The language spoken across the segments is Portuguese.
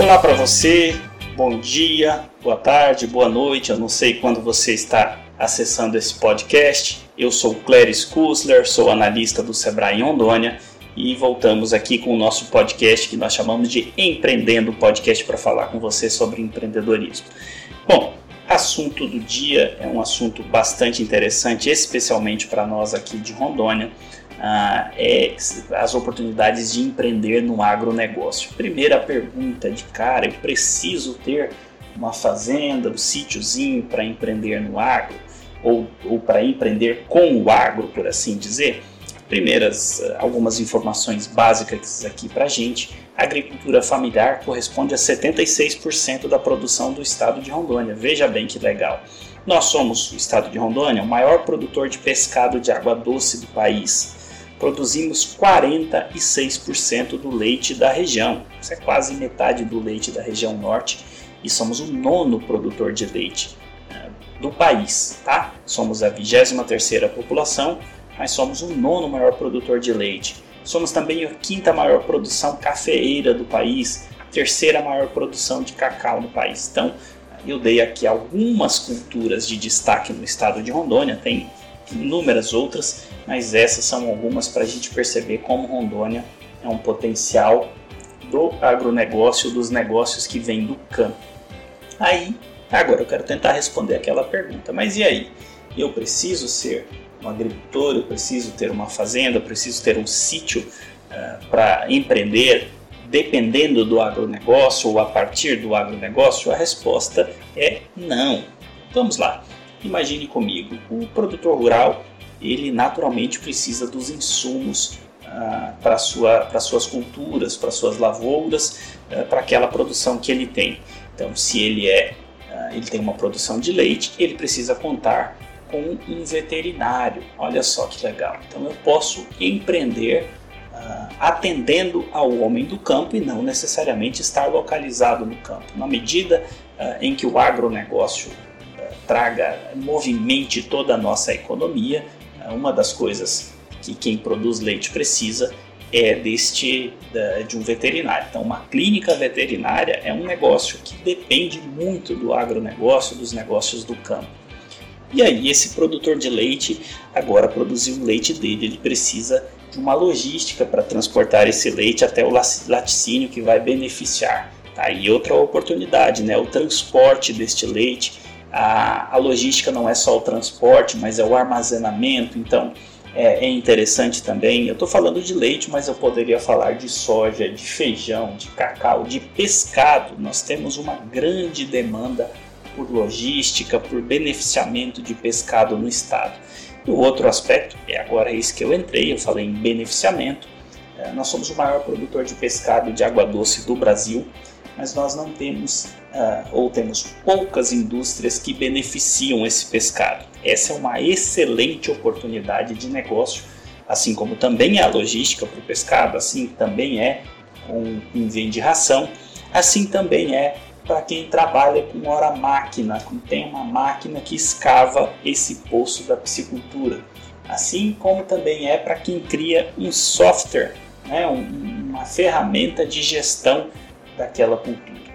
Olá para você, bom dia, boa tarde, boa noite. Eu não sei quando você está acessando esse podcast. Eu sou Cléris Kusler, sou analista do Sebrae Rondônia e voltamos aqui com o nosso podcast que nós chamamos de Empreendendo Podcast para falar com você sobre empreendedorismo. Bom, assunto do dia é um assunto bastante interessante, especialmente para nós aqui de Rondônia ah, é as oportunidades de empreender no agronegócio. Primeira pergunta de cara, eu preciso ter uma fazenda, um sítiozinho para empreender no agro ou, ou para empreender com o agro, por assim dizer? Primeiras, ah, algumas informações básicas aqui para a gente. A agricultura familiar corresponde a 76% da produção do estado de Rondônia. Veja bem que legal. Nós somos, o estado de Rondônia, o maior produtor de pescado de água doce do país produzimos 46% do leite da região. Isso é quase metade do leite da região norte e somos o nono produtor de leite uh, do país, tá? Somos a 23ª população, mas somos o nono maior produtor de leite. Somos também a quinta maior produção cafeeira do país, terceira maior produção de cacau no país. Então, eu dei aqui algumas culturas de destaque no estado de Rondônia, tem inúmeras outras, mas essas são algumas para a gente perceber como Rondônia é um potencial do agronegócio, dos negócios que vêm do campo. Aí, agora eu quero tentar responder aquela pergunta, mas e aí? Eu preciso ser um agricultor, eu preciso ter uma fazenda, eu preciso ter um sítio uh, para empreender, dependendo do agronegócio ou a partir do agronegócio? A resposta é não. Vamos lá. Imagine comigo, o produtor rural ele naturalmente precisa dos insumos ah, para sua, suas culturas, para suas lavouras, ah, para aquela produção que ele tem. Então, se ele é ah, ele tem uma produção de leite, ele precisa contar com um veterinário. Olha só que legal. Então, eu posso empreender atendendo ao homem do campo e não necessariamente estar localizado no campo. Na medida em que o agronegócio traga, movimente toda a nossa economia. Uma das coisas que quem produz leite precisa é deste de um veterinário. Então, uma clínica veterinária é um negócio que depende muito do agronegócio, dos negócios do campo. E aí, esse produtor de leite agora produziu o leite dele, ele precisa de uma logística para transportar esse leite até o laticínio que vai beneficiar. Tá? E outra oportunidade, né? o transporte deste leite a, a logística não é só o transporte, mas é o armazenamento, então é, é interessante também. Eu estou falando de leite, mas eu poderia falar de soja, de feijão, de cacau, de pescado. Nós temos uma grande demanda por logística, por beneficiamento de pescado no estado. E o outro aspecto, é agora isso que eu entrei, eu falei em beneficiamento. É, nós somos o maior produtor de pescado de água doce do Brasil mas nós não temos uh, ou temos poucas indústrias que beneficiam esse pescado. Essa é uma excelente oportunidade de negócio, assim como também é a logística para o pescado, assim também é um envio de ração, assim também é para quem trabalha com hora máquina, tem uma máquina que escava esse poço da piscicultura, assim como também é para quem cria um software, né, uma ferramenta de gestão daquela cultura.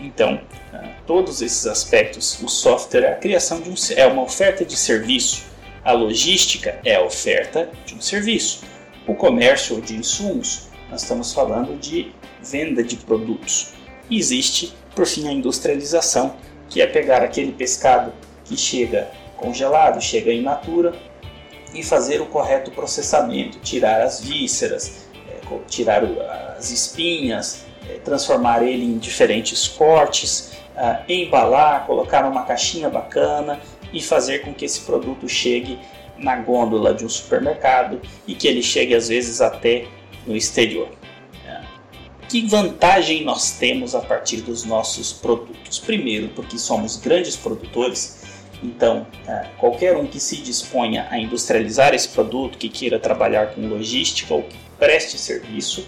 Então, ah, todos esses aspectos, o software é a criação de um é uma oferta de serviço, a logística é a oferta de um serviço, o comércio de insumos, nós estamos falando de venda de produtos. E existe, por fim, a industrialização, que é pegar aquele pescado que chega congelado, chega in natura e fazer o correto processamento, tirar as vísceras, é, tirar as espinhas, transformar ele em diferentes cortes, uh, embalar, colocar numa caixinha bacana e fazer com que esse produto chegue na gôndola de um supermercado e que ele chegue às vezes até no exterior. É. Que vantagem nós temos a partir dos nossos produtos? Primeiro, porque somos grandes produtores, então é, qualquer um que se disponha a industrializar esse produto, que queira trabalhar com logística ou que preste serviço,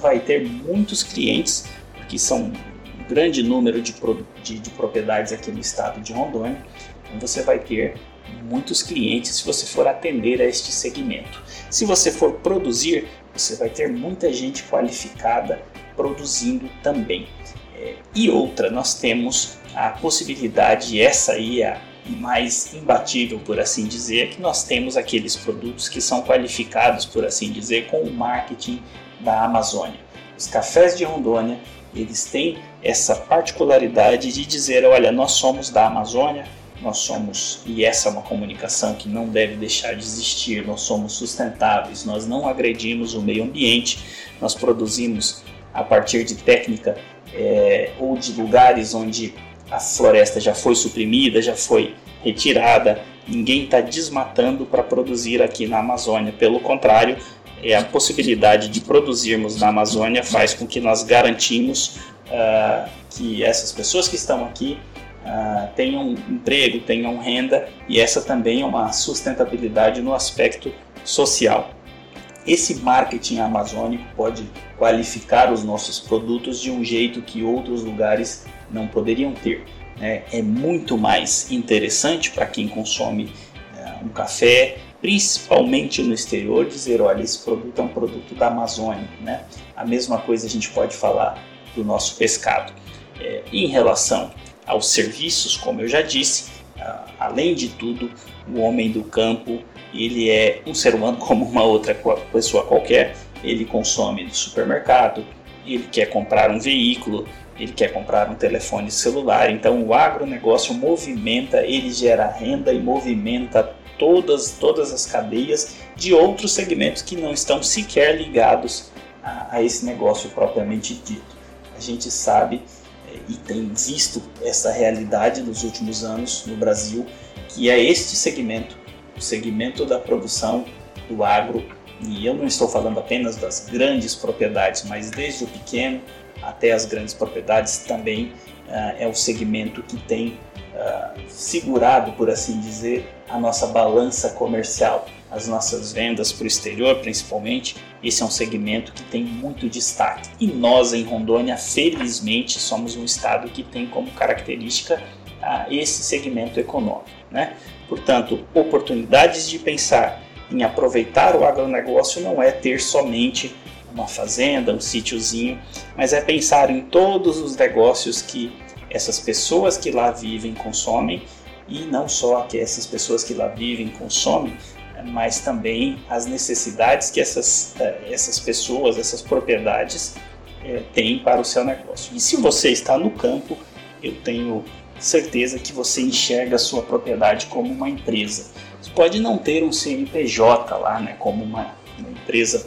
vai ter muitos clientes, que são um grande número de, de, de propriedades aqui no estado de Rondônia. Então você vai ter muitos clientes se você for atender a este segmento. Se você for produzir, você vai ter muita gente qualificada produzindo também. É, e outra, nós temos a possibilidade, essa aí é a mais imbatível, por assim dizer, que nós temos aqueles produtos que são qualificados, por assim dizer, com o marketing da Amazônia. Os cafés de Rondônia, eles têm essa particularidade de dizer, olha, nós somos da Amazônia, nós somos, e essa é uma comunicação que não deve deixar de existir, nós somos sustentáveis, nós não agredimos o meio ambiente, nós produzimos a partir de técnica é, ou de lugares onde a floresta já foi suprimida, já foi retirada, ninguém está desmatando para produzir aqui na Amazônia, pelo contrário, é a possibilidade de produzirmos na Amazônia faz com que nós garantimos uh, que essas pessoas que estão aqui uh, tenham emprego, tenham renda e essa também é uma sustentabilidade no aspecto social. Esse marketing amazônico pode qualificar os nossos produtos de um jeito que outros lugares não poderiam ter. Né? É muito mais interessante para quem consome uh, um café, principalmente no exterior, dizer: olha, esse produto é um produto da Amazônia. Né? A mesma coisa a gente pode falar do nosso pescado. É, em relação aos serviços, como eu já disse, além de tudo, o homem do campo ele é um ser humano como uma outra pessoa qualquer. Ele consome no supermercado, ele quer comprar um veículo, ele quer comprar um telefone celular. Então o agronegócio movimenta, ele gera renda e movimenta todas, todas as cadeias de outros segmentos que não estão sequer ligados a, a esse negócio propriamente dito. A gente sabe e tem visto essa realidade nos últimos anos no Brasil, que é este segmento, o segmento da produção do agro, e eu não estou falando apenas das grandes propriedades, mas desde o pequeno até as grandes propriedades também uh, é o segmento que tem uh, segurado, por assim dizer, a nossa balança comercial as nossas vendas para o exterior, principalmente, esse é um segmento que tem muito destaque. E nós, em Rondônia, felizmente, somos um estado que tem como característica ah, esse segmento econômico. Né? Portanto, oportunidades de pensar em aproveitar o agronegócio não é ter somente uma fazenda, um sítiozinho, mas é pensar em todos os negócios que essas pessoas que lá vivem consomem e não só que essas pessoas que lá vivem consomem, mas também as necessidades que essas, eh, essas pessoas, essas propriedades é, têm para o seu negócio. E se você está no campo, eu tenho certeza que você enxerga a sua propriedade como uma empresa. Você pode não ter um CNPJ lá, né, como uma, uma empresa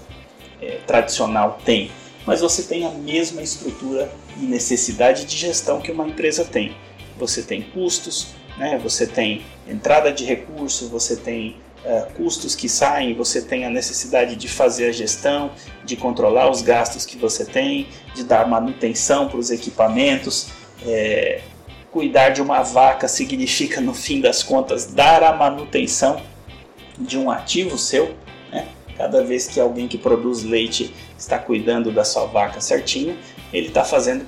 é, tradicional tem, mas você tem a mesma estrutura e necessidade de gestão que uma empresa tem. Você tem custos, né, você tem entrada de recursos, você tem uh, custos que saem, você tem a necessidade de fazer a gestão, de controlar os gastos que você tem, de dar manutenção para os equipamentos. É, cuidar de uma vaca significa, no fim das contas, dar a manutenção de um ativo seu. Cada vez que alguém que produz leite está cuidando da sua vaca certinho, ele está fazendo,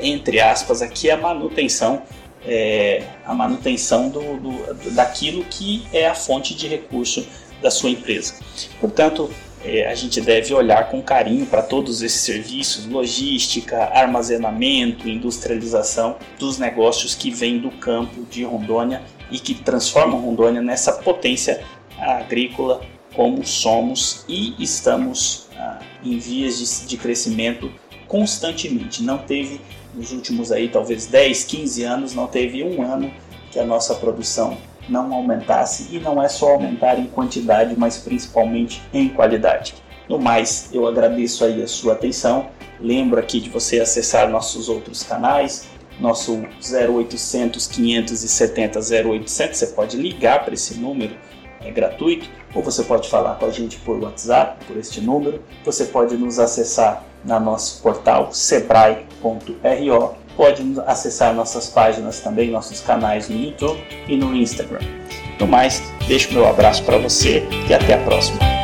entre aspas, aqui a manutenção é, a manutenção do, do, daquilo que é a fonte de recurso da sua empresa. Portanto, é, a gente deve olhar com carinho para todos esses serviços, logística, armazenamento, industrialização dos negócios que vêm do campo de Rondônia e que transformam Rondônia nessa potência agrícola como somos e estamos ah, em vias de, de crescimento constantemente. Não teve nos últimos aí talvez 10, 15 anos, não teve um ano que a nossa produção não aumentasse e não é só aumentar em quantidade, mas principalmente em qualidade. No mais, eu agradeço aí a sua atenção. Lembro aqui de você acessar nossos outros canais, nosso 0800 570 0800, você pode ligar para esse número, é gratuito, ou você pode falar com a gente por WhatsApp, por este número. Você pode nos acessar na nosso portal sebrae.ro. Pode acessar nossas páginas também, nossos canais no YouTube e no Instagram. No mais, deixo meu abraço para você e até a próxima.